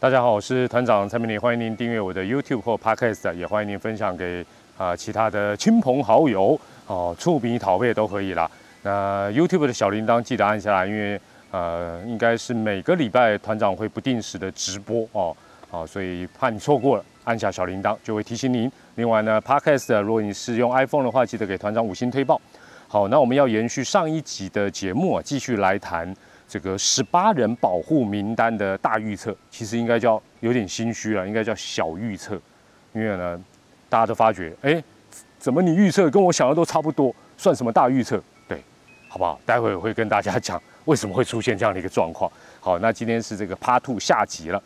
大家好，我是团长蔡明礼，欢迎您订阅我的 YouTube 或 Podcast，也欢迎您分享给啊其他的亲朋好友哦，触笔讨背都可以啦。那 YouTube 的小铃铛记得按下来，因为呃应该是每个礼拜团长会不定时的直播哦，好，所以怕你错过了，按下小铃铛就会提醒您。另外呢，Podcast 如果你是用 iPhone 的话，记得给团长五星推报。好，那我们要延续上一集的节目啊，继续来谈。这个十八人保护名单的大预测，其实应该叫有点心虚了，应该叫小预测，因为呢，大家都发觉，哎，怎么你预测跟我想的都差不多，算什么大预测？对，好不好？待会我会跟大家讲为什么会出现这样的一个状况。好，那今天是这个 Part Two 下集了，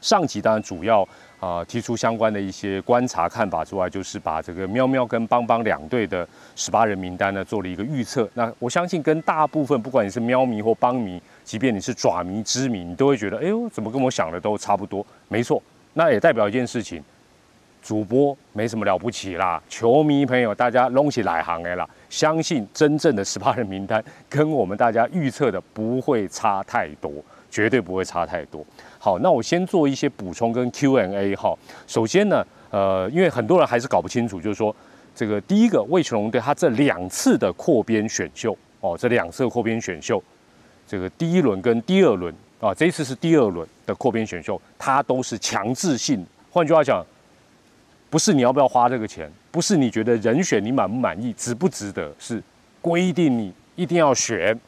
上集当然主要。啊，提出相关的一些观察看法之外，就是把这个喵喵跟邦邦两队的十八人名单呢做了一个预测。那我相信跟大部分不管你是喵迷或邦迷，即便你是爪迷、知迷，你都会觉得，哎呦，怎么跟我想的都差不多？没错，那也代表一件事情，主播没什么了不起啦，球迷朋友大家拢起来行的啦，相信真正的十八人名单跟我们大家预测的不会差太多。绝对不会差太多。好，那我先做一些补充跟 Q&A 哈。首先呢，呃，因为很多人还是搞不清楚，就是说这个第一个魏群龙对他这两次的扩编选秀哦，这两次扩编选秀，这个第一轮跟第二轮啊，这一次是第二轮的扩编选秀，它都是强制性。换句话讲，不是你要不要花这个钱，不是你觉得人选你满不满意，值不值得，是规定你一定要选。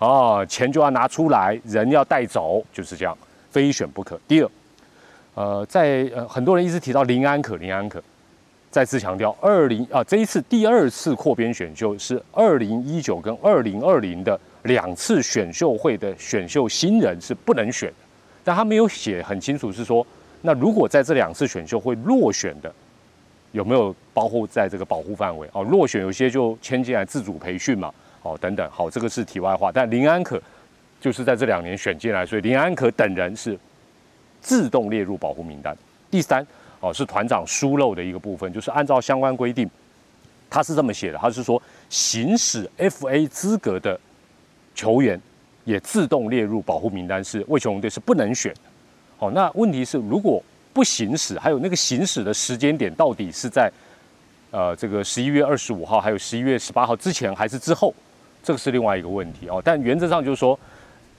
哦，钱就要拿出来，人要带走，就是这样，非选不可。第二，呃，在呃很多人一直提到林安可，林安可，再次强调，二零啊这一次第二次扩编选秀是二零一九跟二零二零的两次选秀会的选秀新人是不能选，但他没有写很清楚，是说那如果在这两次选秀会落选的，有没有包括在这个保护范围？哦，落选有些就签进来自主培训嘛。哦，等等，好，这个是题外话。但林安可就是在这两年选进来，所以林安可等人是自动列入保护名单。第三，哦，是团长疏漏的一个部分，就是按照相关规定，他是这么写的，他是说行使 FA 资格的球员也自动列入保护名单，是魏雄队是不能选的。哦，那问题是如果不行使，还有那个行使的时间点到底是在呃这个十一月二十五号，还有十一月十八号之前还是之后？这个是另外一个问题哦，但原则上就是说，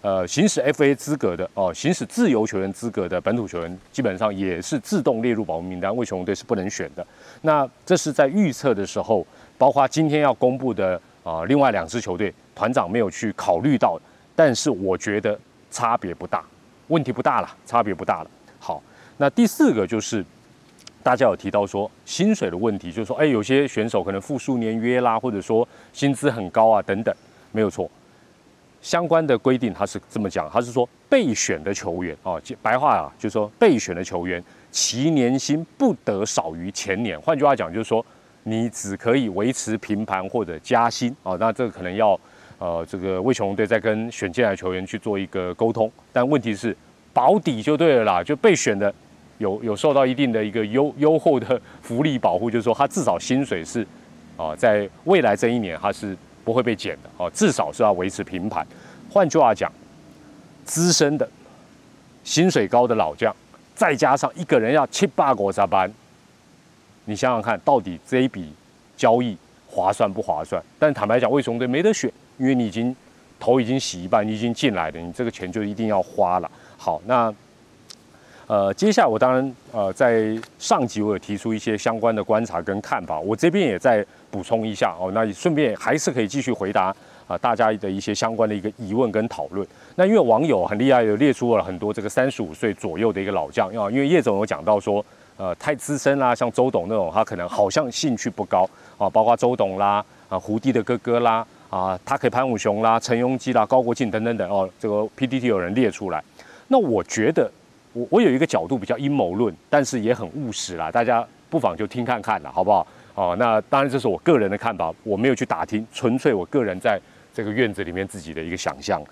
呃，行使 FA 资格的哦，行使自由球员资格的本土球员，基本上也是自动列入保护名单，为雄龙队是不能选的。那这是在预测的时候，包括今天要公布的啊，另外两支球队团长没有去考虑到，但是我觉得差别不大，问题不大了，差别不大了。好，那第四个就是。大家有提到说薪水的问题，就是说，哎，有些选手可能复数年约啦，或者说薪资很高啊，等等，没有错。相关的规定他是这么讲，他是说备选的球员啊，白话啊，就是说备选的球员其年薪不得少于前年。换句话讲，就是说你只可以维持平盘或者加薪啊。那这个可能要呃，这个魏雄队在跟选进来球员去做一个沟通。但问题是保底就对了啦，就备选的。有有受到一定的一个优优厚的福利保护，就是说他至少薪水是，啊，在未来这一年他是不会被减的，哦，至少是要维持平盘。换句话讲，资深的薪水高的老将，再加上一个人要七八个加班，你想想看，到底这一笔交易划算不划算？但坦白讲，魏雄队没得选，因为你已经头已经洗一半，你已经进来了，你这个钱就一定要花了。好，那。呃，接下来我当然呃，在上集我有提出一些相关的观察跟看法，我这边也再补充一下哦。那顺便还是可以继续回答啊大家的一些相关的一个疑问跟讨论。那因为网友很厉害，有列出了很多这个三十五岁左右的一个老将啊，因为叶总有讲到说，呃，太资深啦，像周董那种，他可能好像兴趣不高啊，包括周董啦，啊，胡迪的哥哥啦，啊，他可以潘武雄啦，陈庸基啦，高国庆等等等哦，这个 PPT 有人列出来，那我觉得。我我有一个角度比较阴谋论，但是也很务实啦，大家不妨就听看看了，好不好？哦，那当然这是我个人的看法，我没有去打听，纯粹我个人在这个院子里面自己的一个想象。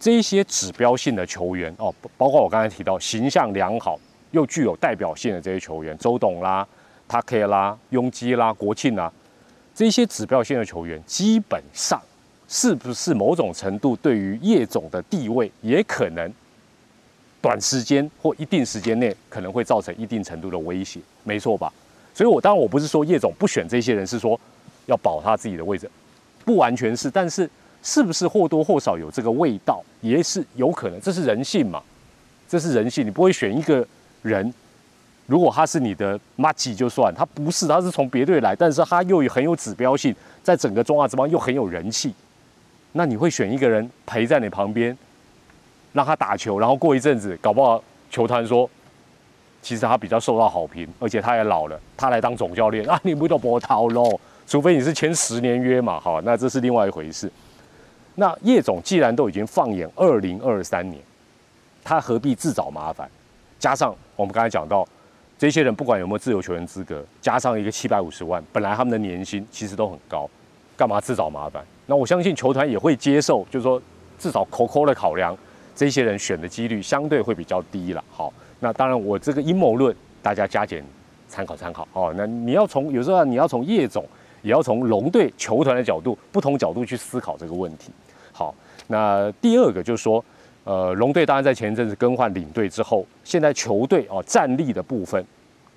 这一些指标性的球员哦，包括我刚才提到形象良好又具有代表性的这些球员，周董啦、他 K 啦、雍基啦、国庆啦，这些指标性的球员，基本上是不是某种程度对于叶总的地位也可能？短时间或一定时间内可能会造成一定程度的威胁，没错吧？所以，我当然我不是说叶总不选这些人，是说要保他自己的位置，不完全是，但是是不是或多或少有这个味道，也是有可能，这是人性嘛？这是人性，你不会选一个人，如果他是你的马吉就算，他不是，他是从别队来，但是他又很有指标性，在整个中华之邦又很有人气，那你会选一个人陪在你旁边？让他打球，然后过一阵子，搞不好球团说，其实他比较受到好评，而且他也老了，他来当总教练啊，你不都波涛喽？除非你是签十年约嘛，好，那这是另外一回事。那叶总既然都已经放眼二零二三年，他何必自找麻烦？加上我们刚才讲到，这些人不管有没有自由球员资格，加上一个七百五十万，本来他们的年薪其实都很高，干嘛自找麻烦？那我相信球团也会接受，就是说至少口口的考量。这些人选的几率相对会比较低了。好，那当然我这个阴谋论大家加减参考参考。哦，那你要从有时候你要从叶总，也要从龙队球团的角度，不同角度去思考这个问题。好，那第二个就是说，呃，龙队当然在前一阵子更换领队之后，现在球队哦战力的部分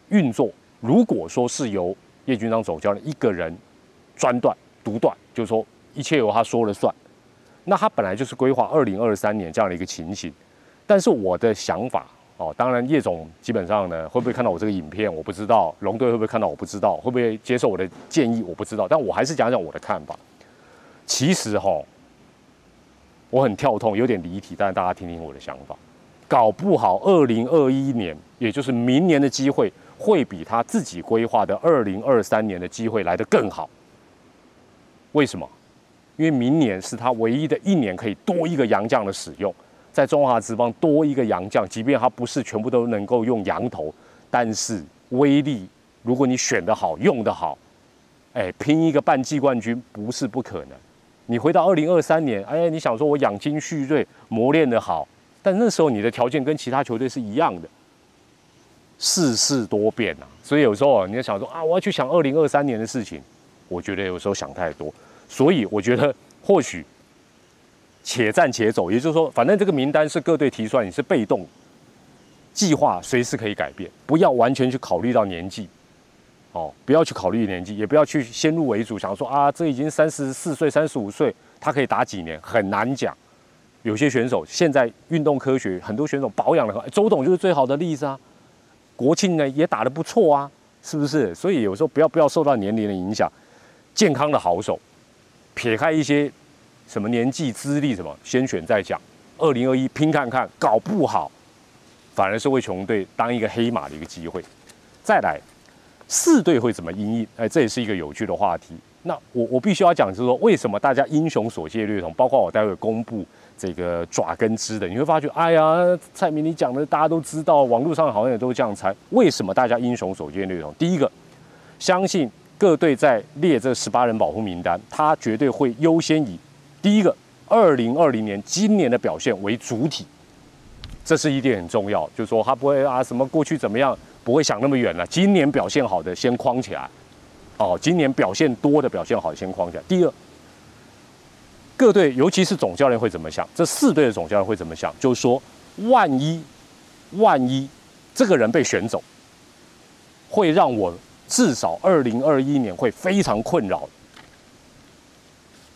运作，如果说是由叶军章总教练一个人专断独断，就是说一切由他说了算。那他本来就是规划二零二三年这样的一个情形，但是我的想法哦，当然叶总基本上呢会不会看到我这个影片，我不知道；龙队会不会看到，我不知道；会不会接受我的建议，我不知道。但我还是讲讲我的看法。其实哈，我很跳痛，有点离题，但大家听听我的想法。搞不好二零二一年，也就是明年的机会，会比他自己规划的二零二三年的机会来得更好。为什么？因为明年是他唯一的一年可以多一个洋将的使用，在中华职棒多一个洋将，即便他不是全部都能够用羊头，但是威力，如果你选得好，用得好，哎，拼一个半季冠军不是不可能。你回到二零二三年，哎，你想说我养精蓄锐，磨练得好，但那时候你的条件跟其他球队是一样的，世事多变啊，所以有时候你要想说啊，我要去想二零二三年的事情，我觉得有时候想太多。所以我觉得或许且战且走，也就是说，反正这个名单是各队提出来，你是被动计划，随时可以改变，不要完全去考虑到年纪，哦，不要去考虑年纪，也不要去先入为主，想说啊，这已经三十四岁、三十五岁，他可以打几年，很难讲。有些选手现在运动科学，很多选手保养的很，周董就是最好的例子啊。国庆呢也打得不错啊，是不是？所以有时候不要不要受到年龄的影响，健康的好手。撇开一些什么年纪、资历什么，先选再讲。二零二一拼看看，搞不好反而是为穷队当一个黑马的一个机会。再来，四队会怎么应应？哎，这也是一个有趣的话题。那我我必须要讲，就是说为什么大家英雄所见略同？包括我待会公布这个爪跟枝的，你会发觉，哎呀，蔡明你讲的大家都知道，网络上好像也都这样猜。为什么大家英雄所见略同？第一个，相信。各队在列这十八人保护名单，他绝对会优先以第一个二零二零年今年的表现为主体，这是一点很重要，就是说他不会啊什么过去怎么样，不会想那么远了。今年表现好的先框起来，哦，今年表现多的表现好先框起来。第二，各队尤其是总教练会怎么想？这四队的总教练会怎么想？就是说，万一万一这个人被选走，会让我。至少二零二一年会非常困扰，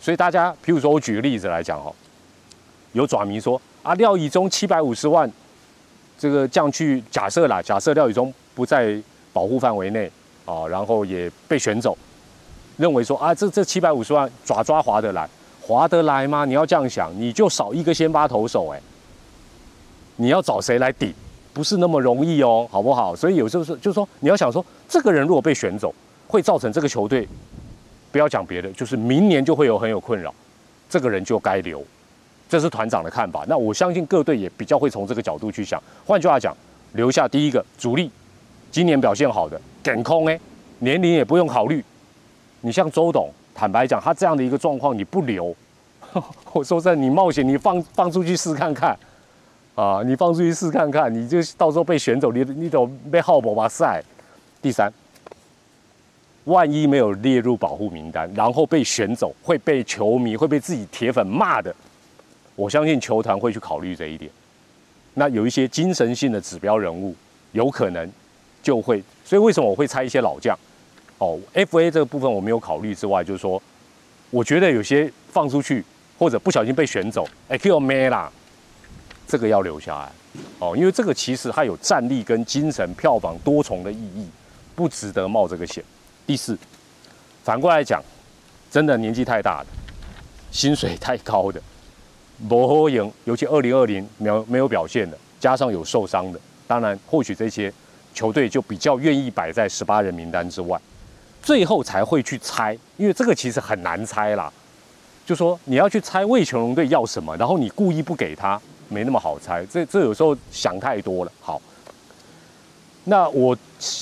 所以大家，譬如说我举个例子来讲哦，有爪迷说啊，廖以中七百五十万，这个降去假设啦，假设廖以中不在保护范围内啊，然后也被选走，认为说啊，这这七百五十万爪抓划得来，划得来吗？你要这样想，你就少一个先发投手哎，你要找谁来顶？不是那么容易哦，好不好？所以有时候是，就是说，你要想说，这个人如果被选走，会造成这个球队，不要讲别的，就是明年就会有很有困扰，这个人就该留，这是团长的看法。那我相信各队也比较会从这个角度去想。换句话讲，留下第一个主力，今年表现好的，梗空哎，年龄也不用考虑。你像周董，坦白讲，他这样的一个状况，你不留，我说在你冒险，你放放出去试看看。啊，你放出去试看看，你就到时候被选走，你你都被浩博把赛。第三，万一没有列入保护名单，然后被选走，会被球迷会被自己铁粉骂的。我相信球团会去考虑这一点。那有一些精神性的指标人物，有可能就会。所以为什么我会猜一些老将？哦，FA 这个部分我没有考虑之外，就是说，我觉得有些放出去或者不小心被选走，哎，Q 没啦，这个要留下来。哦，因为这个其实它有战力跟精神、票房多重的意义，不值得冒这个险。第四，反过来讲，真的年纪太大的，薪水太高的，不好赢，尤其二零二零没有没有表现的，加上有受伤的，当然或许这些球队就比较愿意摆在十八人名单之外，最后才会去猜，因为这个其实很难猜啦。就说你要去猜魏全龙队要什么，然后你故意不给他。没那么好猜，这这有时候想太多了。好，那我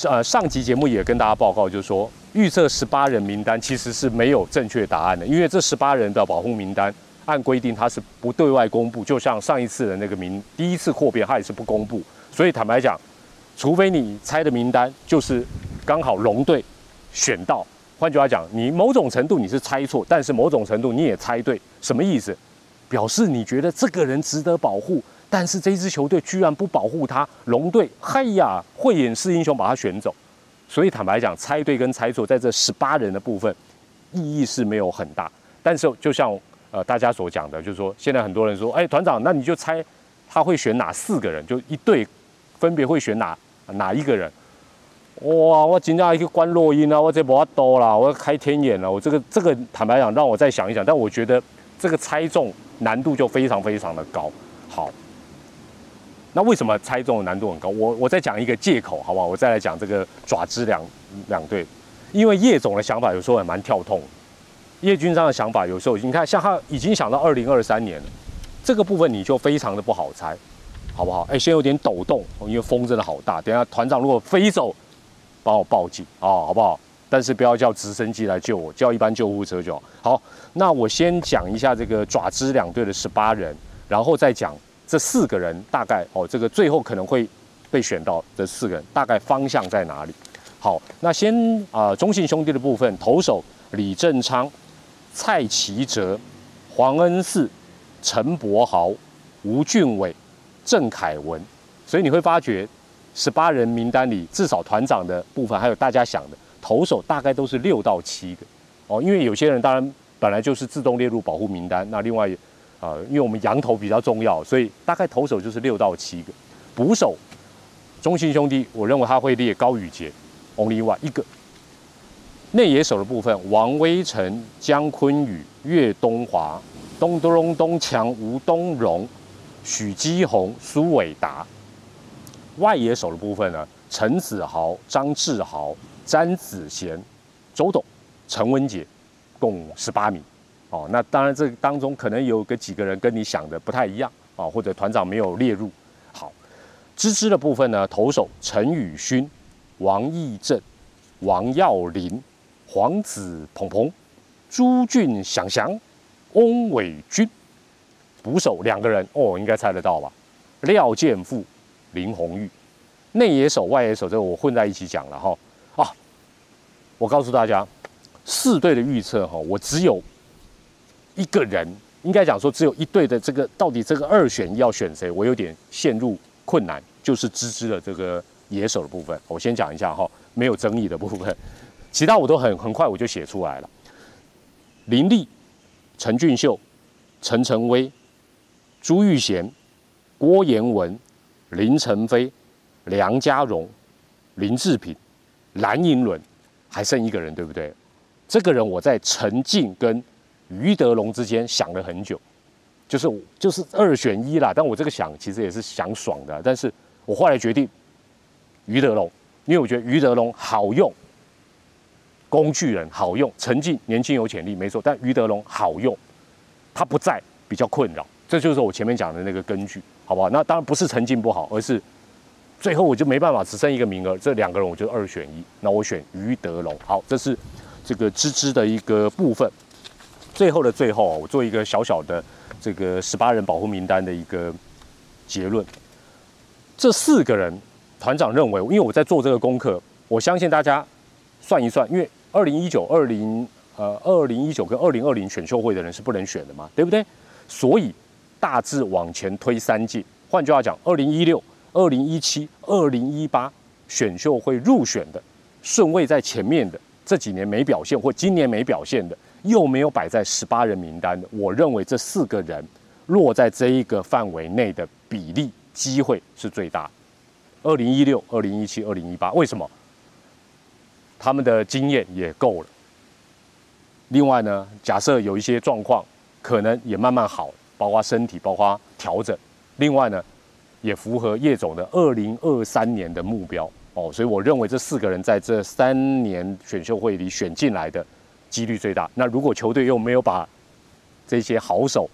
呃上集节目也跟大家报告，就是说预测十八人名单其实是没有正确答案的，因为这十八人的保护名单按规定它是不对外公布，就像上一次的那个名第一次扩编，它也是不公布。所以坦白讲，除非你猜的名单就是刚好龙队选到，换句话讲，你某种程度你是猜错，但是某种程度你也猜对，什么意思？表示你觉得这个人值得保护，但是这支球队居然不保护他，龙队嗨呀，慧眼识英雄把他选走，所以坦白讲，猜对跟猜错在这十八人的部分意义是没有很大。但是就像呃大家所讲的，就是说现在很多人说，哎团长，那你就猜他会选哪四个人，就一队分别会选哪哪一个人？哇，我今天一个关落音啊，我这不要多了，我要开天眼了，我这个这个坦白讲，让我再想一想，但我觉得这个猜中。难度就非常非常的高。好，那为什么猜中的难度很高？我我再讲一个借口，好不好？我再来讲这个爪子两两队，因为叶总的想法有时候也蛮跳痛。叶军章的想法有时候，你看像他已经想到二零二三年了，这个部分你就非常的不好猜，好不好？哎，先有点抖动，因为风真的好大。等下团长如果飞走，帮我报警啊，好不好？但是不要叫直升机来救我，叫一般救护车就好。好，那我先讲一下这个爪子两队的十八人，然后再讲这四个人大概哦，这个最后可能会被选到这四个人大概方向在哪里？好，那先啊，中信兄弟的部分，投手李正昌、蔡奇哲、黄恩赐、陈柏豪、吴俊伟、郑凯文，所以你会发觉十八人名单里，至少团长的部分还有大家想的。投手大概都是六到七个哦，因为有些人当然本来就是自动列入保护名单。那另外啊，因为我们羊头比较重要，所以大概投手就是六到七个。捕手，中信兄弟，我认为他会列高宇杰，only one 一个。内野手的部分，王威成、姜坤宇、岳东华、东东东强、吴东荣、许基宏、苏伟达。外野手的部分呢，陈子豪、张志豪。詹子贤、周董、陈文杰，共十八名。哦，那当然这当中可能有个几个人跟你想的不太一样啊，或者团长没有列入。好，支支的部分呢，投手陈宇勋、王义正、王耀林、黄子鹏鹏、朱俊祥祥、翁伟军。捕手两个人哦，应该猜得到吧？廖建富、林红玉。内野手、外野手，这个我混在一起讲了哈。我告诉大家，四队的预测哈，我只有一个人，应该讲说只有一队的这个到底这个二选一要选谁，我有点陷入困难，就是芝芝的这个野手的部分。我先讲一下哈，没有争议的部分，其他我都很很快我就写出来了。林立、陈俊秀、陈晨威、朱玉贤、郭彦文、林晨飞、梁家荣、林志平。蓝银轮还剩一个人，对不对？这个人我在陈静跟于德龙之间想了很久，就是就是二选一啦。但我这个想其实也是想爽的，但是我后来决定于德龙，因为我觉得于德龙好用，工具人好用。陈静年轻有潜力，没错，但于德龙好用，他不在比较困扰，这就是我前面讲的那个根据，好不好？那当然不是陈静不好，而是。最后我就没办法，只剩一个名额，这两个人我就二选一，那我选于德龙。好，这是这个芝芝的一个部分。最后的最后，我做一个小小的这个十八人保护名单的一个结论。这四个人，团长认为，因为我在做这个功课，我相信大家算一算，因为二零一九、二零呃二零一九跟二零二零选秀会的人是不能选的嘛，对不对？所以大致往前推三届。换句话讲，二零一六、二零一七、二零一八选秀会入选的顺位在前面的这几年没表现或今年没表现的，又没有摆在十八人名单的，我认为这四个人落在这一个范围内的比例机会是最大。二零一六、二零一七、二零一八，为什么？他们的经验也够了。另外呢，假设有一些状况，可能也慢慢好，包括身体，包括调整。另外呢，也符合叶总的二零二三年的目标哦，所以我认为这四个人在这三年选秀会里选进来的几率最大。那如果球队又没有把这些好手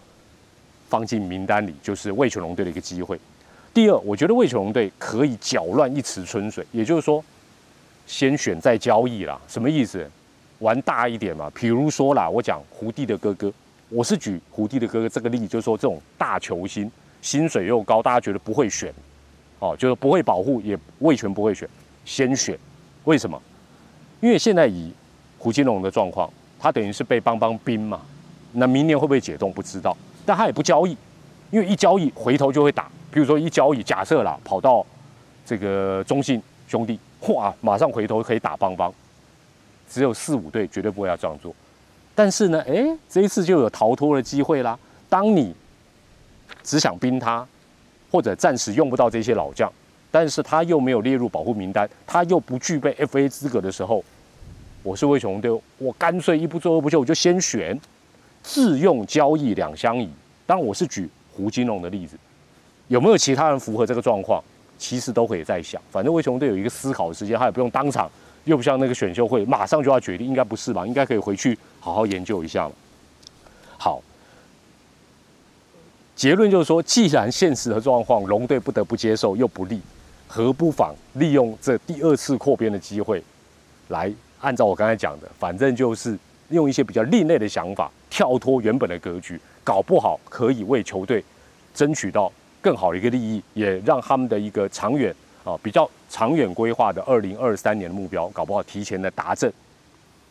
放进名单里，就是魏全龙队的一个机会。第二，我觉得魏全龙队可以搅乱一池春水，也就是说。先选再交易啦，什么意思？玩大一点嘛。比如说啦，我讲胡弟的哥哥，我是举胡弟的哥哥这个例子，就是说这种大球星，薪水又高，大家觉得不会选，哦，就是不会保护，也魏权不会选，先选。为什么？因为现在以胡金龙的状况，他等于是被邦邦兵嘛，那明年会不会解冻不知道，但他也不交易，因为一交易回头就会打。比如说一交易，假设啦，跑到这个中信兄弟。哇！马上回头可以打邦邦，只有四五队绝对不会要这样做。但是呢，哎，这一次就有逃脱的机会啦。当你只想冰他，或者暂时用不到这些老将，但是他又没有列入保护名单，他又不具备 FA 资格的时候，我是魏雄队，我干脆一不做二不休，我就先选自用交易两相宜。当然，我是举胡金龙的例子，有没有其他人符合这个状况？其实都可以再想，反正魏雄队有一个思考的时间，他也不用当场，又不像那个选秀会马上就要决定，应该不是吧？应该可以回去好好研究一下了。好，结论就是说，既然现实的状况龙队不得不接受又不利，何不妨利用这第二次扩编的机会，来按照我刚才讲的，反正就是用一些比较另类的想法，跳脱原本的格局，搞不好可以为球队争取到。更好的一个利益，也让他们的一个长远啊比较长远规划的二零二三年的目标，搞不好提前的达阵。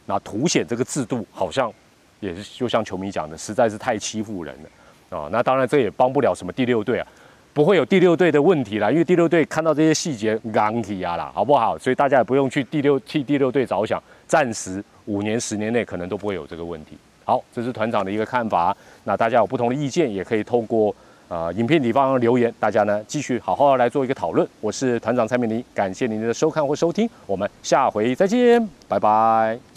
那凸显这个制度好像也是就像球迷讲的，实在是太欺负人了啊！那当然这也帮不了什么第六队啊，不会有第六队的问题啦，因为第六队看到这些细节刚提啊啦，好不好？所以大家也不用去第六替第六队着想，暂时五年十年内可能都不会有这个问题。好，这是团长的一个看法。那大家有不同的意见，也可以透过。啊，影片底方留言，大家呢继续好好来做一个讨论。我是团长蔡明林，感谢您的收看或收听，我们下回再见，拜拜。